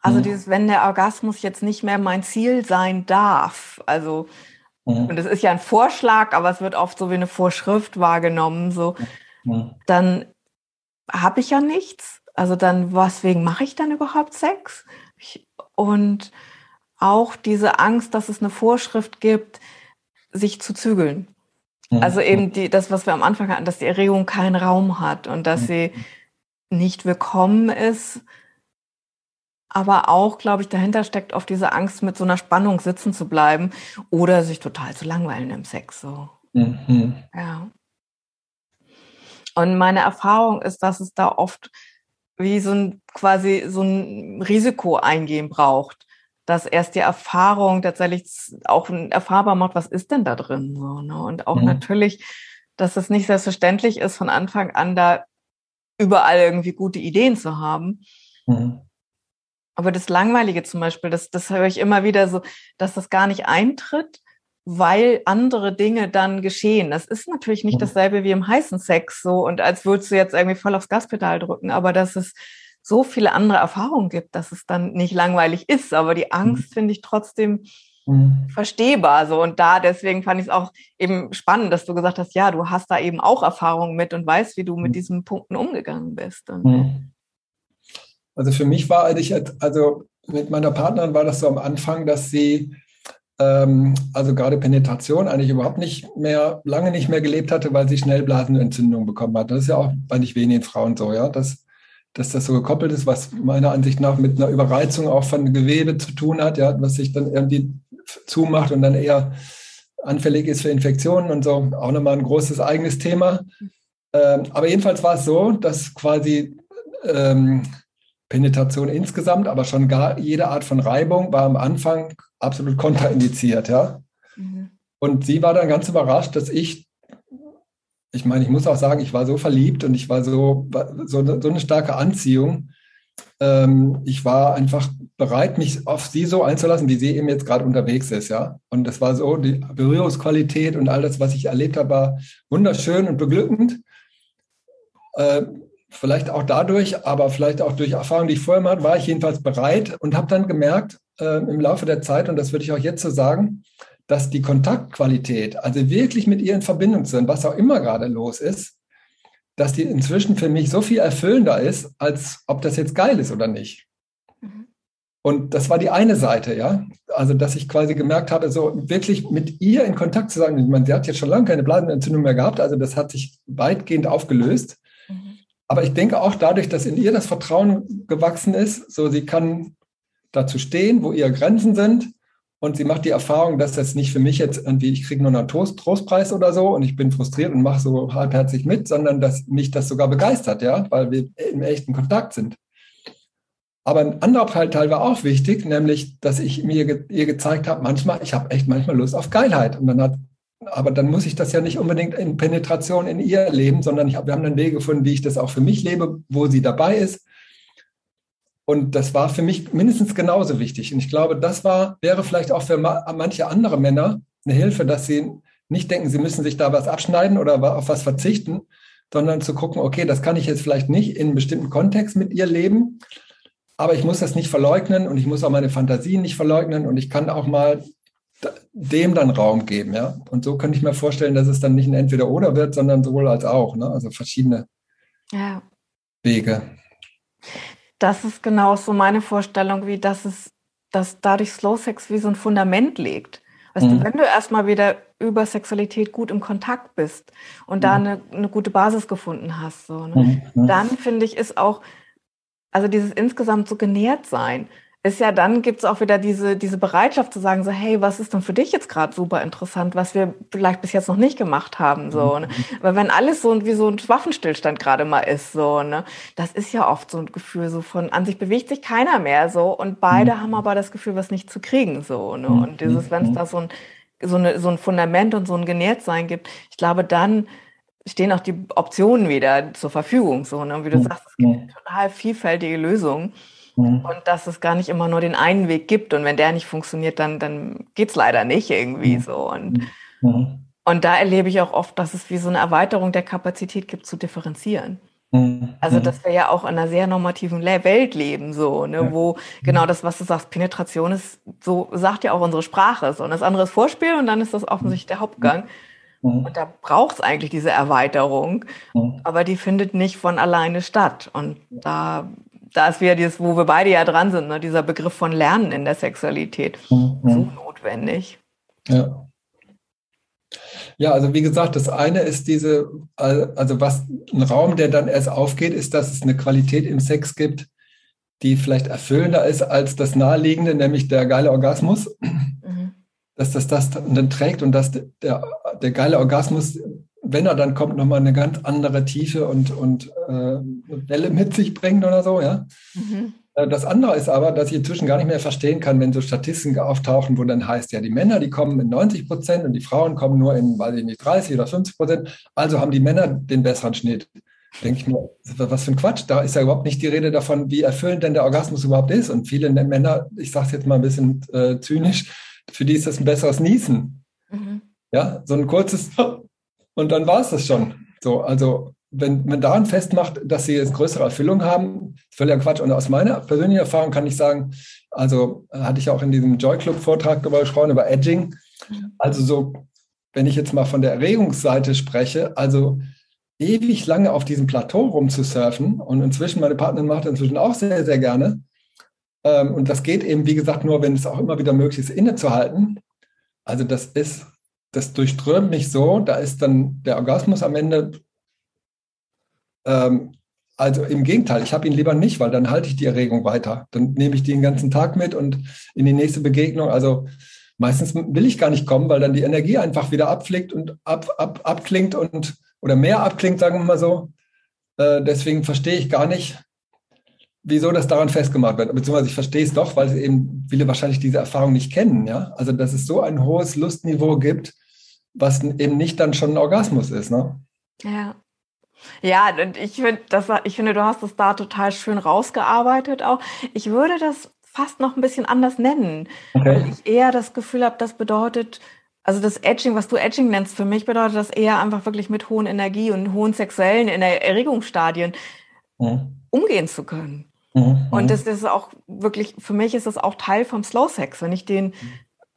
Also mhm. dieses, wenn der Orgasmus jetzt nicht mehr mein Ziel sein darf. Also Mhm. Und es ist ja ein Vorschlag, aber es wird oft so wie eine Vorschrift wahrgenommen. So, mhm. dann habe ich ja nichts. Also dann, weswegen mache ich dann überhaupt Sex? Ich, und auch diese Angst, dass es eine Vorschrift gibt, sich zu zügeln. Mhm. Also eben die, das, was wir am Anfang hatten, dass die Erregung keinen Raum hat und dass mhm. sie nicht willkommen ist aber auch, glaube ich, dahinter steckt oft diese Angst, mit so einer Spannung sitzen zu bleiben oder sich total zu langweilen im Sex. So. Mhm. Ja. Und meine Erfahrung ist, dass es da oft wie so ein quasi so ein Risiko eingehen braucht, dass erst die Erfahrung tatsächlich auch erfahrbar macht, was ist denn da drin so, ne? Und auch mhm. natürlich, dass es nicht selbstverständlich ist, von Anfang an da überall irgendwie gute Ideen zu haben. Mhm. Aber das Langweilige zum Beispiel, das, das höre ich immer wieder so, dass das gar nicht eintritt, weil andere Dinge dann geschehen. Das ist natürlich nicht dasselbe wie im heißen Sex so und als würdest du jetzt irgendwie voll aufs Gaspedal drücken, aber dass es so viele andere Erfahrungen gibt, dass es dann nicht langweilig ist. Aber die Angst mhm. finde ich trotzdem mhm. verstehbar so. Und da deswegen fand ich es auch eben spannend, dass du gesagt hast, ja, du hast da eben auch Erfahrungen mit und weißt, wie du mit mhm. diesen Punkten umgegangen bist. Und. Also für mich war eigentlich, also mit meiner Partnerin war das so am Anfang, dass sie ähm, also gerade Penetration eigentlich überhaupt nicht mehr, lange nicht mehr gelebt hatte, weil sie schnell Blasenentzündung bekommen hat. Das ist ja auch bei nicht wenigen Frauen so, ja, dass, dass das so gekoppelt ist, was meiner Ansicht nach mit einer Überreizung auch von Gewebe zu tun hat, ja, was sich dann irgendwie zumacht und dann eher anfällig ist für Infektionen und so. Auch nochmal ein großes eigenes Thema. Ähm, aber jedenfalls war es so, dass quasi ähm, Penetration insgesamt, aber schon gar jede Art von Reibung war am Anfang absolut kontraindiziert, ja. Mhm. Und sie war dann ganz überrascht, dass ich ich meine, ich muss auch sagen, ich war so verliebt und ich war so, so, eine, so eine starke Anziehung. Ähm, ich war einfach bereit, mich auf sie so einzulassen, wie sie eben jetzt gerade unterwegs ist, ja. Und das war so, die Berührungsqualität und all das, was ich erlebt habe, war wunderschön und beglückend. Äh, vielleicht auch dadurch, aber vielleicht auch durch Erfahrungen, die ich vorher hatte, war ich jedenfalls bereit und habe dann gemerkt äh, im Laufe der Zeit, und das würde ich auch jetzt so sagen, dass die Kontaktqualität, also wirklich mit ihr in Verbindung zu sein, was auch immer gerade los ist, dass die inzwischen für mich so viel erfüllender ist, als ob das jetzt geil ist oder nicht. Mhm. Und das war die eine Seite, ja. Also, dass ich quasi gemerkt habe, so wirklich mit ihr in Kontakt zu sein. Ich meine, sie hat jetzt schon lange keine Blasenentzündung mehr gehabt, also das hat sich weitgehend aufgelöst. Aber ich denke auch dadurch, dass in ihr das Vertrauen gewachsen ist, so sie kann dazu stehen, wo ihre Grenzen sind und sie macht die Erfahrung, dass das nicht für mich jetzt irgendwie, ich kriege nur einen Toast, Trostpreis oder so und ich bin frustriert und mache so halbherzig mit, sondern dass mich das sogar begeistert, ja, weil wir im echten Kontakt sind. Aber ein anderer Teil war auch wichtig, nämlich, dass ich mir ihr gezeigt habe, manchmal, ich habe echt manchmal Lust auf Geilheit. Und dann hat, aber dann muss ich das ja nicht unbedingt in Penetration in ihr leben, sondern ich wir haben einen Weg gefunden, wie ich das auch für mich lebe, wo sie dabei ist und das war für mich mindestens genauso wichtig. Und ich glaube, das war, wäre vielleicht auch für manche andere Männer eine Hilfe, dass sie nicht denken, sie müssen sich da was abschneiden oder auf was verzichten, sondern zu gucken, okay, das kann ich jetzt vielleicht nicht in einem bestimmten Kontext mit ihr leben, aber ich muss das nicht verleugnen und ich muss auch meine Fantasien nicht verleugnen und ich kann auch mal dem dann Raum geben, ja. Und so könnte ich mir vorstellen, dass es dann nicht ein Entweder-Oder wird, sondern sowohl als auch, ne? Also verschiedene ja. Wege das ist genau so meine Vorstellung, wie das ist, dass dadurch Slow Sex wie so ein Fundament legt. Weißt mhm. du, wenn du erstmal wieder über Sexualität gut im Kontakt bist und mhm. da eine, eine, gute Basis gefunden hast, so, ne? Mhm. mhm. dann finde ich, ist auch, also dieses insgesamt so genährt sein, ist ja dann gibt es auch wieder diese, diese Bereitschaft zu sagen, so, hey, was ist denn für dich jetzt gerade super interessant, was wir vielleicht bis jetzt noch nicht gemacht haben. So, ne? Weil wenn alles so wie so ein Waffenstillstand gerade mal ist, so, ne, das ist ja oft so ein Gefühl so von an sich bewegt sich keiner mehr so und beide mhm. haben aber das Gefühl, was nicht zu kriegen. So, ne? Mhm. Und dieses, wenn es da so ein, so, eine, so ein Fundament und so ein Genährtsein gibt, ich glaube, dann stehen auch die Optionen wieder zur Verfügung. So, ne? Wie du sagst, es gibt total vielfältige Lösungen. Mhm. Und dass es gar nicht immer nur den einen Weg gibt. Und wenn der nicht funktioniert, dann, dann geht es leider nicht irgendwie mhm. so. Und, mhm. und da erlebe ich auch oft, dass es wie so eine Erweiterung der Kapazität gibt, zu differenzieren. Mhm. Also, dass wir ja auch in einer sehr normativen Welt leben, so, ne, ja. wo genau das, was du sagst, Penetration ist, so sagt ja auch unsere Sprache, so, und das andere ist Vorspiel und dann ist das offensichtlich der Hauptgang. Mhm. Und da braucht es eigentlich diese Erweiterung, mhm. aber die findet nicht von alleine statt. Und da da ist wieder dieses, wo wir beide ja dran sind, ne? dieser Begriff von Lernen in der Sexualität. Mhm. So notwendig. Ja. Ja, also wie gesagt, das eine ist diese, also was ein Raum, der dann erst aufgeht, ist, dass es eine Qualität im Sex gibt, die vielleicht erfüllender ist als das naheliegende, nämlich der geile Orgasmus. Mhm. Dass das das dann trägt und dass der, der geile Orgasmus wenn er dann kommt, nochmal eine ganz andere Tiefe und, und äh, Welle mit sich bringt oder so, ja. Mhm. Äh, das andere ist aber, dass ich inzwischen gar nicht mehr verstehen kann, wenn so Statistiken auftauchen, wo dann heißt, ja, die Männer, die kommen in 90 Prozent und die Frauen kommen nur in, weiß ich nicht, 30 oder 50 Prozent. Also haben die Männer den besseren Schnitt. Denke ich mir, was für ein Quatsch. Da ist ja überhaupt nicht die Rede davon, wie erfüllend denn der Orgasmus überhaupt ist. Und viele Männer, ich sage es jetzt mal ein bisschen äh, zynisch, für die ist das ein besseres Niesen. Mhm. Ja, so ein kurzes und dann war es das schon. So, also wenn man daran festmacht, dass sie jetzt größere Erfüllung haben, völliger Quatsch. Und aus meiner persönlichen Erfahrung kann ich sagen, also hatte ich auch in diesem Joy Club Vortrag gesprochen über Edging. Also so, wenn ich jetzt mal von der Erregungsseite spreche, also ewig lange auf diesem Plateau rumzusurfen und inzwischen, meine Partnerin macht inzwischen auch sehr, sehr gerne. Ähm, und das geht eben, wie gesagt, nur, wenn es auch immer wieder möglich ist, innezuhalten. Also das ist das durchströmt mich so, da ist dann der Orgasmus am Ende. Ähm, also im Gegenteil, ich habe ihn lieber nicht, weil dann halte ich die Erregung weiter. Dann nehme ich die den ganzen Tag mit und in die nächste Begegnung. Also meistens will ich gar nicht kommen, weil dann die Energie einfach wieder abflickt und ab, ab, abklingt und oder mehr abklingt, sagen wir mal so. Äh, deswegen verstehe ich gar nicht, wieso das daran festgemacht wird. Beziehungsweise ich verstehe es doch, weil eben viele wahrscheinlich diese Erfahrung nicht kennen. Ja? Also dass es so ein hohes Lustniveau gibt, was eben nicht dann schon ein Orgasmus ist. Ne? Ja. Ja, und ich finde, ich finde, du hast es da total schön rausgearbeitet auch. Ich würde das fast noch ein bisschen anders nennen, okay. weil ich eher das Gefühl habe, das bedeutet, also das Edging, was du Edging nennst, für mich bedeutet das eher einfach wirklich mit hohen Energie und hohen sexuellen Erregungsstadien mhm. umgehen zu können. Mhm. Und das ist auch wirklich, für mich ist das auch Teil vom Slow Sex, wenn ich den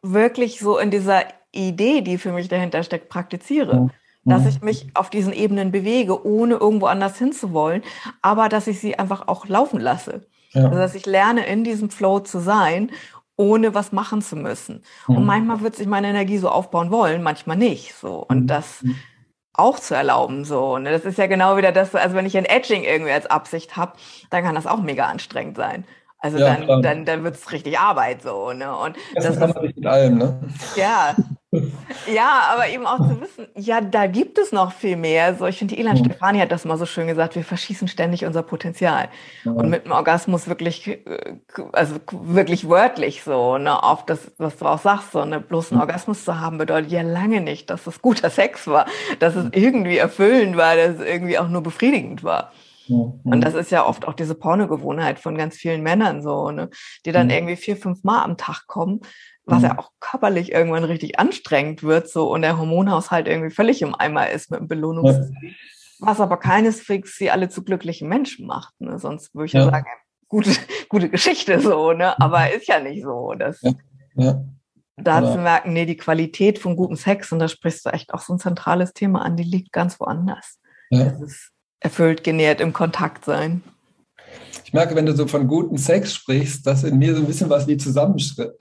wirklich so in dieser Idee, die für mich dahinter steckt, praktiziere. Mhm. Dass ich mich auf diesen Ebenen bewege, ohne irgendwo anders hinzuwollen, aber dass ich sie einfach auch laufen lasse. Ja. Also dass ich lerne, in diesem Flow zu sein, ohne was machen zu müssen. Mhm. Und manchmal wird sich meine Energie so aufbauen wollen, manchmal nicht. So. Und mhm. das mhm. Auch zu erlauben. So. Und das ist ja genau wieder das, also wenn ich ein Edging irgendwie als Absicht habe, dann kann das auch mega anstrengend sein. Also ja, dann, dann, dann wird es richtig Arbeit so. Ne? Und das, das kann man nicht mit allem, ne? Ja, ja, aber eben auch zu wissen, ja, da gibt es noch viel mehr. So, ich finde, die Ilan mhm. Stefani hat das mal so schön gesagt, wir verschießen ständig unser Potenzial. Ja. Und mit dem Orgasmus wirklich, äh, also wirklich wörtlich so, ne, auf das, was du auch sagst, so, ne, bloß einen Orgasmus zu haben, bedeutet ja lange nicht, dass es guter Sex war, dass es irgendwie erfüllend war, dass es irgendwie auch nur befriedigend war. Und das ist ja oft auch diese Pornogewohnheit von ganz vielen Männern so, ne, die dann irgendwie vier, fünf Mal am Tag kommen was mhm. ja auch körperlich irgendwann richtig anstrengend wird, so und der Hormonhaushalt irgendwie völlig im Eimer ist mit dem Belohnungssystem. Ja. Was aber keineswegs sie alle zu glücklichen Menschen macht. Ne? Sonst würde ich ja, ja sagen, gute, (laughs) gute Geschichte so, ne? Aber ist ja nicht so. Das, ja. Ja. Da ja. zu merken, nee, die Qualität von gutem Sex, und da sprichst du echt auch so ein zentrales Thema an, die liegt ganz woanders. Ja. Das ist erfüllt, genährt im Kontakt sein ich merke, wenn du so von gutem Sex sprichst, dass in mir so ein bisschen was wie zusammensteht.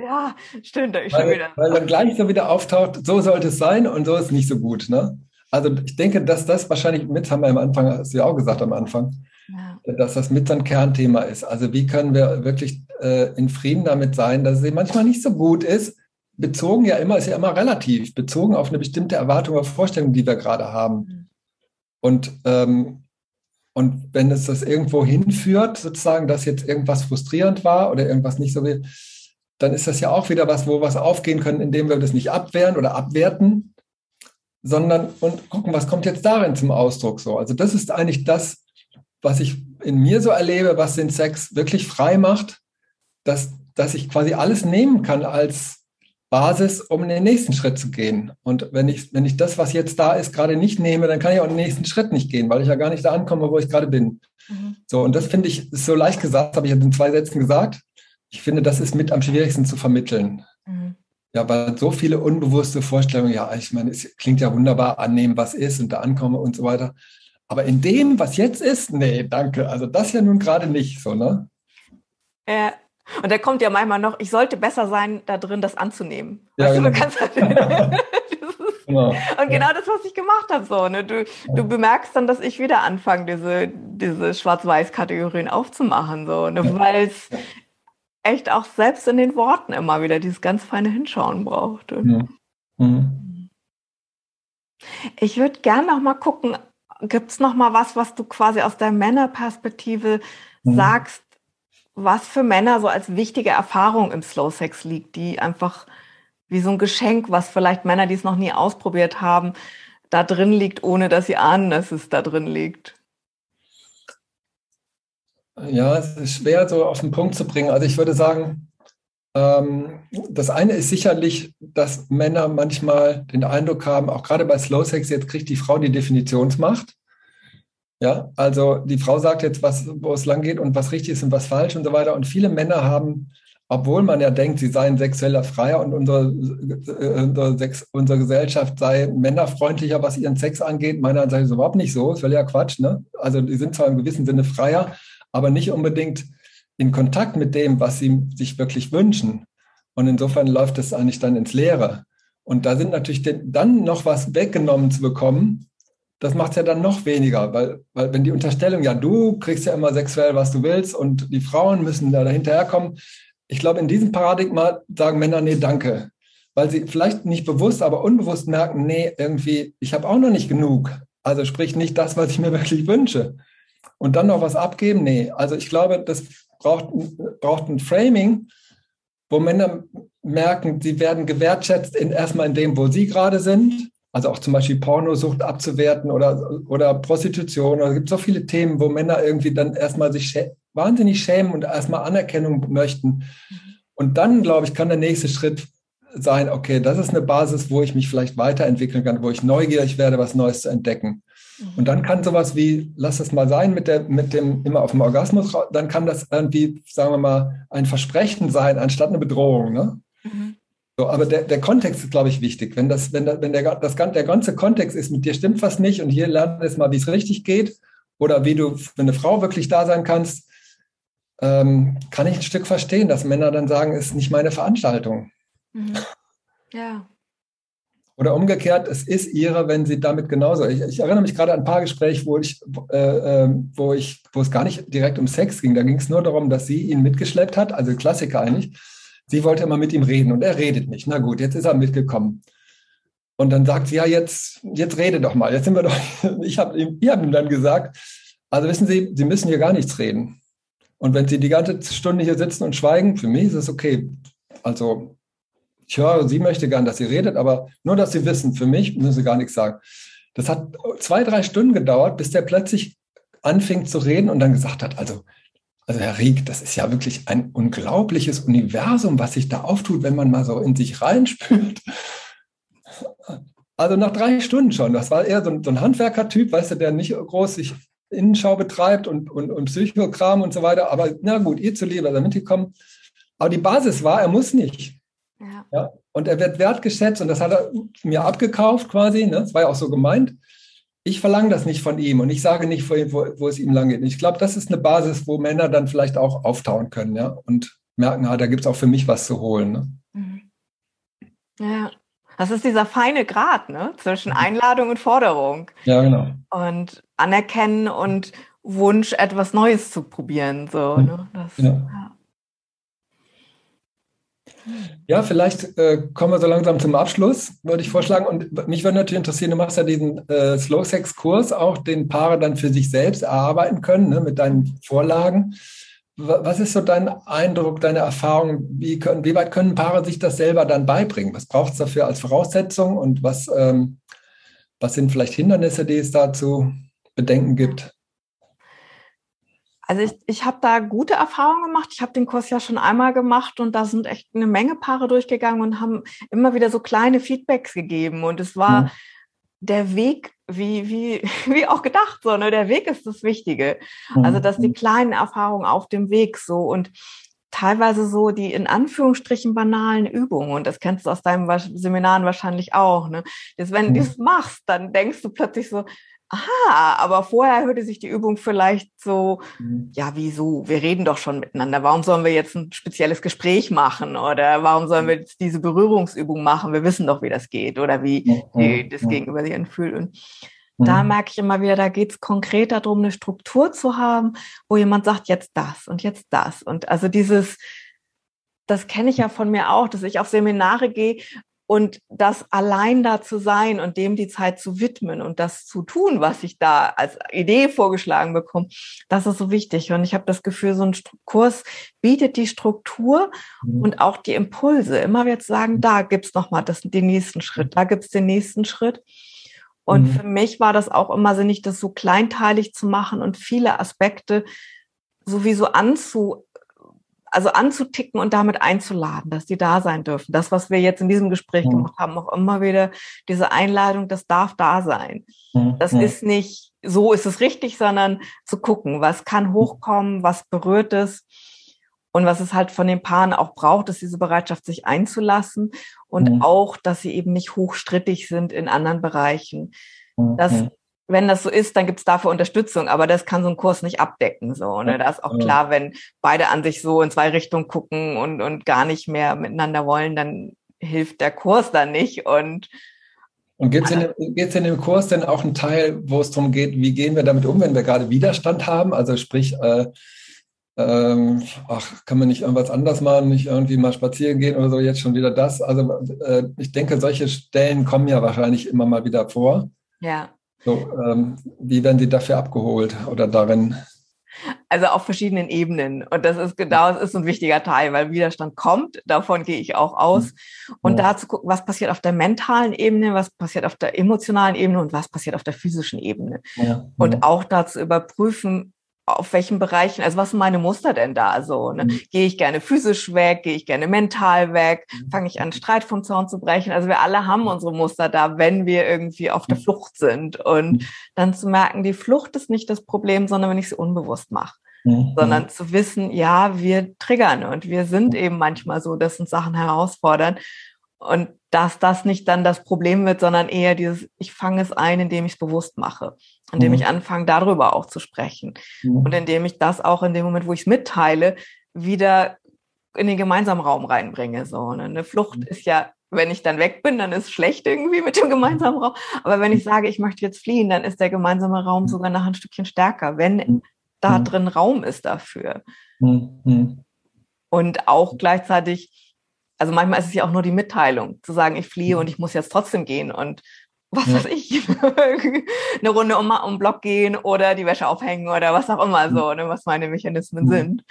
Ja, stimmt. Ich weil, wieder. weil dann gleich so wieder auftaucht, so sollte es sein und so ist nicht so gut. Ne? Also ich denke, dass das wahrscheinlich mit, haben wir am Anfang, hast du ja auch gesagt am Anfang, ja. dass das mit so ein Kernthema ist. Also wie können wir wirklich äh, in Frieden damit sein, dass es manchmal nicht so gut ist, bezogen ja immer, ist ja immer relativ, bezogen auf eine bestimmte Erwartung oder Vorstellung, die wir gerade haben. Mhm. Und ähm, und wenn es das irgendwo hinführt, sozusagen, dass jetzt irgendwas frustrierend war oder irgendwas nicht so will, dann ist das ja auch wieder was, wo was aufgehen können, indem wir das nicht abwehren oder abwerten, sondern und gucken, was kommt jetzt darin zum Ausdruck so. Also das ist eigentlich das, was ich in mir so erlebe, was den Sex wirklich frei macht, dass, dass ich quasi alles nehmen kann als Basis, um in den nächsten Schritt zu gehen. Und wenn ich, wenn ich das, was jetzt da ist, gerade nicht nehme, dann kann ich auch den nächsten Schritt nicht gehen, weil ich ja gar nicht da ankomme, wo ich gerade bin. Mhm. So, und das finde ich so leicht gesagt, habe ich in zwei Sätzen gesagt. Ich finde, das ist mit am schwierigsten zu vermitteln. Mhm. Ja, weil so viele unbewusste Vorstellungen, ja, ich meine, es klingt ja wunderbar, annehmen, was ist und da ankomme und so weiter. Aber in dem, was jetzt ist, nee, danke. Also das ja nun gerade nicht so, ne? Ja, und da kommt ja manchmal noch, ich sollte besser sein, da drin das anzunehmen. Ja, weißt genau. du, du kannst halt, (laughs) genau. Und genau das, was ich gemacht habe, so, ne? du, du bemerkst dann, dass ich wieder anfange, diese, diese Schwarz-Weiß-Kategorien aufzumachen, so, ne? weil es echt auch selbst in den Worten immer wieder dieses ganz feine Hinschauen braucht. Ja. Mhm. Ich würde gerne noch mal gucken, gibt es noch mal was, was du quasi aus der Männerperspektive mhm. sagst, was für Männer so als wichtige Erfahrung im Slow Sex liegt, die einfach wie so ein Geschenk, was vielleicht Männer, die es noch nie ausprobiert haben, da drin liegt, ohne dass sie ahnen, dass es da drin liegt. Ja, es ist schwer so auf den Punkt zu bringen. Also ich würde sagen, ähm, das eine ist sicherlich, dass Männer manchmal den Eindruck haben, auch gerade bei Slow Sex, jetzt kriegt die Frau die Definitionsmacht. Ja, also die Frau sagt jetzt, was, wo es lang geht und was richtig ist und was falsch und so weiter. Und viele Männer haben, obwohl man ja denkt, sie seien sexueller Freier und unsere, äh, unsere, Sex, unsere Gesellschaft sei männerfreundlicher, was ihren Sex angeht. Meiner Ansicht ist überhaupt nicht so. Das wäre ja Quatsch. Ne? Also die sind zwar im gewissen Sinne freier, aber nicht unbedingt in Kontakt mit dem, was sie sich wirklich wünschen. Und insofern läuft es eigentlich dann ins Leere. Und da sind natürlich den, dann noch was weggenommen zu bekommen, das macht es ja dann noch weniger, weil, weil wenn die Unterstellung, ja, du kriegst ja immer sexuell, was du willst und die Frauen müssen da dahinterherkommen. Ich glaube, in diesem Paradigma sagen Männer, nee, danke. Weil sie vielleicht nicht bewusst, aber unbewusst merken, nee, irgendwie, ich habe auch noch nicht genug. Also sprich nicht das, was ich mir (laughs) wirklich wünsche. Und dann noch was abgeben, nee. Also ich glaube, das braucht, braucht ein Framing, wo Männer merken, sie werden gewertschätzt in, erstmal in dem, wo sie gerade sind Also auch zum Beispiel Pornosucht abzuwerten oder, oder Prostitution. Oder es gibt so viele Themen, wo Männer irgendwie dann erstmal sich schä wahnsinnig schämen und erstmal Anerkennung möchten. Und dann, glaube ich, kann der nächste Schritt sein, okay, das ist eine Basis, wo ich mich vielleicht weiterentwickeln kann, wo ich neugierig werde, was Neues zu entdecken. Mhm. Und dann kann sowas wie, lass es mal sein, mit, der, mit dem immer auf dem Orgasmus, dann kann das irgendwie, sagen wir mal, ein Versprechen sein, anstatt eine Bedrohung. Ne? Mhm. So, aber der, der Kontext ist, glaube ich, wichtig. Wenn, das, wenn, der, wenn der, das, der ganze Kontext ist, mit dir stimmt was nicht und hier lernen es mal, wie es richtig geht oder wie du für eine Frau wirklich da sein kannst, ähm, kann ich ein Stück verstehen, dass Männer dann sagen, ist nicht meine Veranstaltung. Mhm. Ja. Oder umgekehrt, es ist ihre, wenn sie damit genauso. Ich, ich erinnere mich gerade an ein paar Gespräche, wo ich, äh, ähm, wo ich, wo es gar nicht direkt um Sex ging. Da ging es nur darum, dass sie ihn mitgeschleppt hat, also Klassiker eigentlich. Sie wollte immer mit ihm reden und er redet nicht. Na gut, jetzt ist er mitgekommen. Und dann sagt sie, ja, jetzt, jetzt rede doch mal. Jetzt sind wir doch, (laughs) ich habe ihm, haben ihm dann gesagt, also wissen Sie, Sie müssen hier gar nichts reden. Und wenn Sie die ganze Stunde hier sitzen und schweigen, für mich ist es okay. Also ich höre, sie möchte gern, dass sie redet, aber nur, dass sie wissen, für mich müssen sie gar nichts sagen. Das hat zwei, drei Stunden gedauert, bis der plötzlich anfing zu reden und dann gesagt hat, also, also Herr Rieck, das ist ja wirklich ein unglaubliches Universum, was sich da auftut, wenn man mal so in sich reinspült. Also nach drei Stunden schon. Das war eher so ein, so ein Handwerkertyp, weißt du, der nicht groß sich Innenschau betreibt und, und, und Psychokram und so weiter. Aber na gut, ihr zuliebe, ist er mitgekommen. Aber die Basis war, er muss nicht. Ja. ja. Und er wird wertgeschätzt und das hat er mir abgekauft quasi. Ne? Das war ja auch so gemeint. Ich verlange das nicht von ihm und ich sage nicht, wo, wo es ihm lang geht. Ich glaube, das ist eine Basis, wo Männer dann vielleicht auch auftauen können ja? und merken, ah, da gibt es auch für mich was zu holen. Ne? Mhm. Ja, das ist dieser feine Grad ne? zwischen Einladung und Forderung. Ja, genau. Und Anerkennen und Wunsch, etwas Neues zu probieren. So, ne? das, ja. Ja. Ja, vielleicht äh, kommen wir so langsam zum Abschluss, würde ich vorschlagen. Und mich würde natürlich interessieren, du machst ja diesen äh, Slow Sex Kurs auch, den Paare dann für sich selbst erarbeiten können, ne, mit deinen Vorlagen. Was ist so dein Eindruck, deine Erfahrung? Wie, können, wie weit können Paare sich das selber dann beibringen? Was braucht es dafür als Voraussetzung und was, ähm, was sind vielleicht Hindernisse, die es da zu bedenken gibt? Also ich, ich habe da gute Erfahrungen gemacht. Ich habe den Kurs ja schon einmal gemacht und da sind echt eine Menge Paare durchgegangen und haben immer wieder so kleine Feedbacks gegeben. Und es war mhm. der Weg, wie, wie, (laughs) wie auch gedacht, so, ne? Der Weg ist das Wichtige. Mhm. Also, dass die kleinen Erfahrungen auf dem Weg so und teilweise so die in Anführungsstrichen banalen Übungen, und das kennst du aus deinem Seminaren wahrscheinlich auch, ne? Dass wenn mhm. du das machst, dann denkst du plötzlich so, aha, aber vorher hörte sich die Übung vielleicht so, mhm. ja, wieso? Wir reden doch schon miteinander. Warum sollen wir jetzt ein spezielles Gespräch machen? Oder warum sollen wir jetzt diese Berührungsübung machen? Wir wissen doch, wie das geht oder wie mhm. das Gegenüber sich anfühlt. Und mhm. da merke ich immer wieder, da geht es konkret darum, eine Struktur zu haben, wo jemand sagt, jetzt das und jetzt das. Und also dieses, das kenne ich ja von mir auch, dass ich auf Seminare gehe und das allein da zu sein und dem die Zeit zu widmen und das zu tun, was ich da als Idee vorgeschlagen bekomme, das ist so wichtig. Und ich habe das Gefühl, so ein Kurs bietet die Struktur mhm. und auch die Impulse. Immer wieder zu sagen, da gibt's noch mal das, den nächsten Schritt, da gibt's den nächsten Schritt. Und mhm. für mich war das auch immer sinnig, das so kleinteilig zu machen und viele Aspekte sowieso anzu also anzuticken und damit einzuladen, dass die da sein dürfen. Das, was wir jetzt in diesem Gespräch mhm. gemacht haben, auch immer wieder diese Einladung, das darf da sein. Mhm. Das ist nicht, so ist es richtig, sondern zu gucken, was kann hochkommen, was berührt es und was es halt von den Paaren auch braucht, ist diese Bereitschaft, sich einzulassen und mhm. auch, dass sie eben nicht hochstrittig sind in anderen Bereichen. Das wenn das so ist, dann gibt es dafür Unterstützung, aber das kann so ein Kurs nicht abdecken. So, ne? Da ist auch klar, wenn beide an sich so in zwei Richtungen gucken und, und gar nicht mehr miteinander wollen, dann hilft der Kurs dann nicht. Und und gibt es in, in, dem Kurs denn auch einen Teil, wo es darum geht, wie gehen wir damit um, wenn wir gerade Widerstand haben? Also sprich, äh, ähm, ach, kann man nicht irgendwas anders machen, nicht irgendwie mal spazieren gehen oder so, jetzt schon wieder das. Also äh, ich denke, solche Stellen kommen ja wahrscheinlich immer mal wieder vor. Ja. So, ähm, wie werden Sie dafür abgeholt oder darin? Also auf verschiedenen Ebenen. Und das ist genau, das ist ein wichtiger Teil, weil Widerstand kommt, davon gehe ich auch aus. Und ja. da zu gucken, was passiert auf der mentalen Ebene, was passiert auf der emotionalen Ebene und was passiert auf der physischen Ebene. Ja. Und auch da zu überprüfen, auf welchen Bereichen, also was sind meine Muster denn da so? Ne? Mhm. Gehe ich gerne physisch weg, gehe ich gerne mental weg, mhm. fange ich an, Streit vom Zaun zu brechen? Also wir alle haben unsere Muster da, wenn wir irgendwie auf der mhm. Flucht sind. Und mhm. dann zu merken, die Flucht ist nicht das Problem, sondern wenn ich sie unbewusst mache. Mhm. Sondern zu wissen, ja, wir triggern und wir sind eben manchmal so, dass uns Sachen herausfordern. Und dass das nicht dann das Problem wird, sondern eher dieses, ich fange es ein, indem ich es bewusst mache, indem mhm. ich anfange, darüber auch zu sprechen. Mhm. Und indem ich das auch in dem Moment, wo ich es mitteile, wieder in den gemeinsamen Raum reinbringe. So, ne? Eine Flucht mhm. ist ja, wenn ich dann weg bin, dann ist es schlecht irgendwie mit dem gemeinsamen Raum. Aber wenn ich sage, ich möchte jetzt fliehen, dann ist der gemeinsame Raum mhm. sogar noch ein Stückchen stärker, wenn mhm. da mhm. drin Raum ist dafür. Und auch gleichzeitig also manchmal ist es ja auch nur die Mitteilung, zu sagen, ich fliehe und ich muss jetzt trotzdem gehen und was ja. weiß ich, (laughs) eine Runde um, um Block gehen oder die Wäsche aufhängen oder was auch immer so, ne, was meine Mechanismen mhm. sind.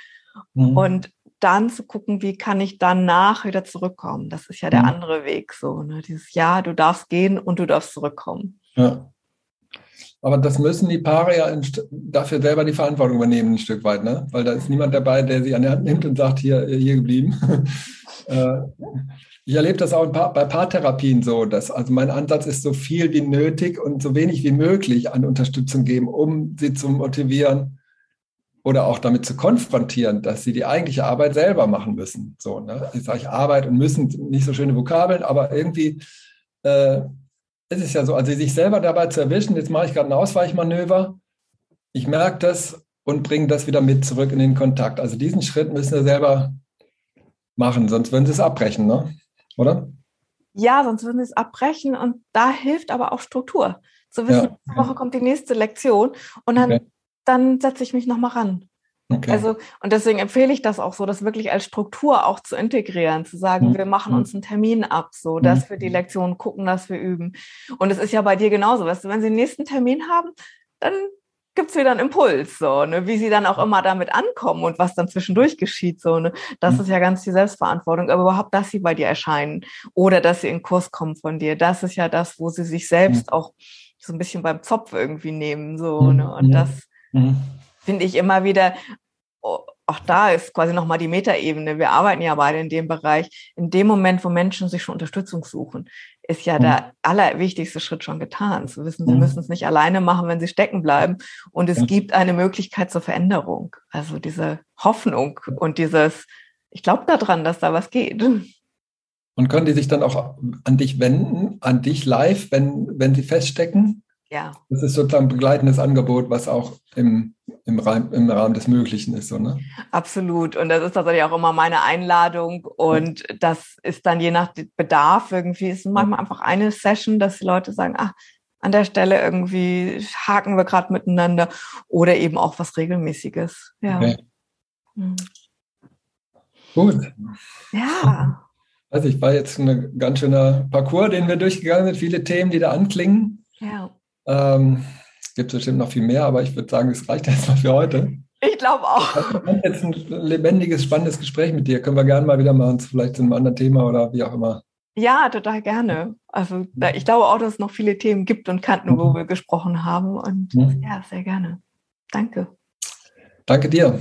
Mhm. Und dann zu gucken, wie kann ich danach wieder zurückkommen. Das ist ja der mhm. andere Weg so. Ne? Dieses Ja, du darfst gehen und du darfst zurückkommen. Ja. Aber das müssen die Paare ja dafür selber die Verantwortung übernehmen, ein Stück weit, ne? Weil da ist niemand dabei, der sie an der Hand nimmt und sagt, hier, hier geblieben. (laughs) Äh, ich erlebe das auch bei Paartherapien so, dass also mein Ansatz ist, so viel wie nötig und so wenig wie möglich an Unterstützung geben, um sie zu motivieren oder auch damit zu konfrontieren, dass sie die eigentliche Arbeit selber machen müssen. So, ne? Ich sage Arbeit und müssen nicht so schöne Vokabeln, aber irgendwie äh, ist es ja so, also sich selber dabei zu erwischen, jetzt mache ich gerade ein Ausweichmanöver, ich merke das und bringe das wieder mit zurück in den Kontakt. Also diesen Schritt müssen wir selber machen, sonst würden sie es abbrechen, ne? oder? Ja, sonst würden sie es abbrechen und da hilft aber auch Struktur. Zu wissen, ja. nächste Woche kommt die nächste Lektion und dann, okay. dann setze ich mich nochmal ran. Okay. Also, und deswegen empfehle ich das auch so, das wirklich als Struktur auch zu integrieren, zu sagen, mhm. wir machen uns einen Termin ab, so, dass mhm. wir die Lektion gucken, dass wir üben. Und es ist ja bei dir genauso, weißt du, wenn sie den nächsten Termin haben, dann gibt es wieder einen Impuls, so, ne? wie sie dann auch immer damit ankommen und was dann zwischendurch geschieht. So, ne? Das mhm. ist ja ganz die Selbstverantwortung, aber überhaupt, dass sie bei dir erscheinen oder dass sie in Kurs kommen von dir, das ist ja das, wo sie sich selbst mhm. auch so ein bisschen beim Zopf irgendwie nehmen. So, mhm. ne? Und das mhm. Finde ich immer wieder, oh, auch da ist quasi nochmal die Metaebene. Wir arbeiten ja beide in dem Bereich. In dem Moment, wo Menschen sich schon Unterstützung suchen, ist ja mhm. der allerwichtigste Schritt schon getan. Zu wissen, sie mhm. müssen es nicht alleine machen, wenn sie stecken bleiben. Und es ja. gibt eine Möglichkeit zur Veränderung. Also diese Hoffnung und dieses, ich glaube daran, dass da was geht. Und können die sich dann auch an dich wenden, an dich live, wenn, wenn sie feststecken? Ja. Das ist sozusagen ein begleitendes Angebot, was auch im, im, Rahmen, im Rahmen des Möglichen ist. So, ne? Absolut. Und das ist tatsächlich auch immer meine Einladung. Und das ist dann je nach Bedarf irgendwie, ist manchmal einfach eine Session, dass die Leute sagen, ach, an der Stelle irgendwie haken wir gerade miteinander oder eben auch was Regelmäßiges. Ja. Okay. Mhm. Gut. Ja. Also ich war jetzt ein ganz schöner Parcours, den wir durchgegangen sind, viele Themen, die da anklingen. Ja. Ähm, gibt bestimmt noch viel mehr, aber ich würde sagen, es reicht erstmal für heute. Ich glaube auch. Also, jetzt ein lebendiges, spannendes Gespräch mit dir. Können wir gerne mal wieder machen, vielleicht zu einem anderen Thema oder wie auch immer. Ja, total gerne. Also ich glaube auch, dass es noch viele Themen gibt und Kanten, wo wir gesprochen haben. Und mhm. ja, sehr gerne. Danke. Danke dir.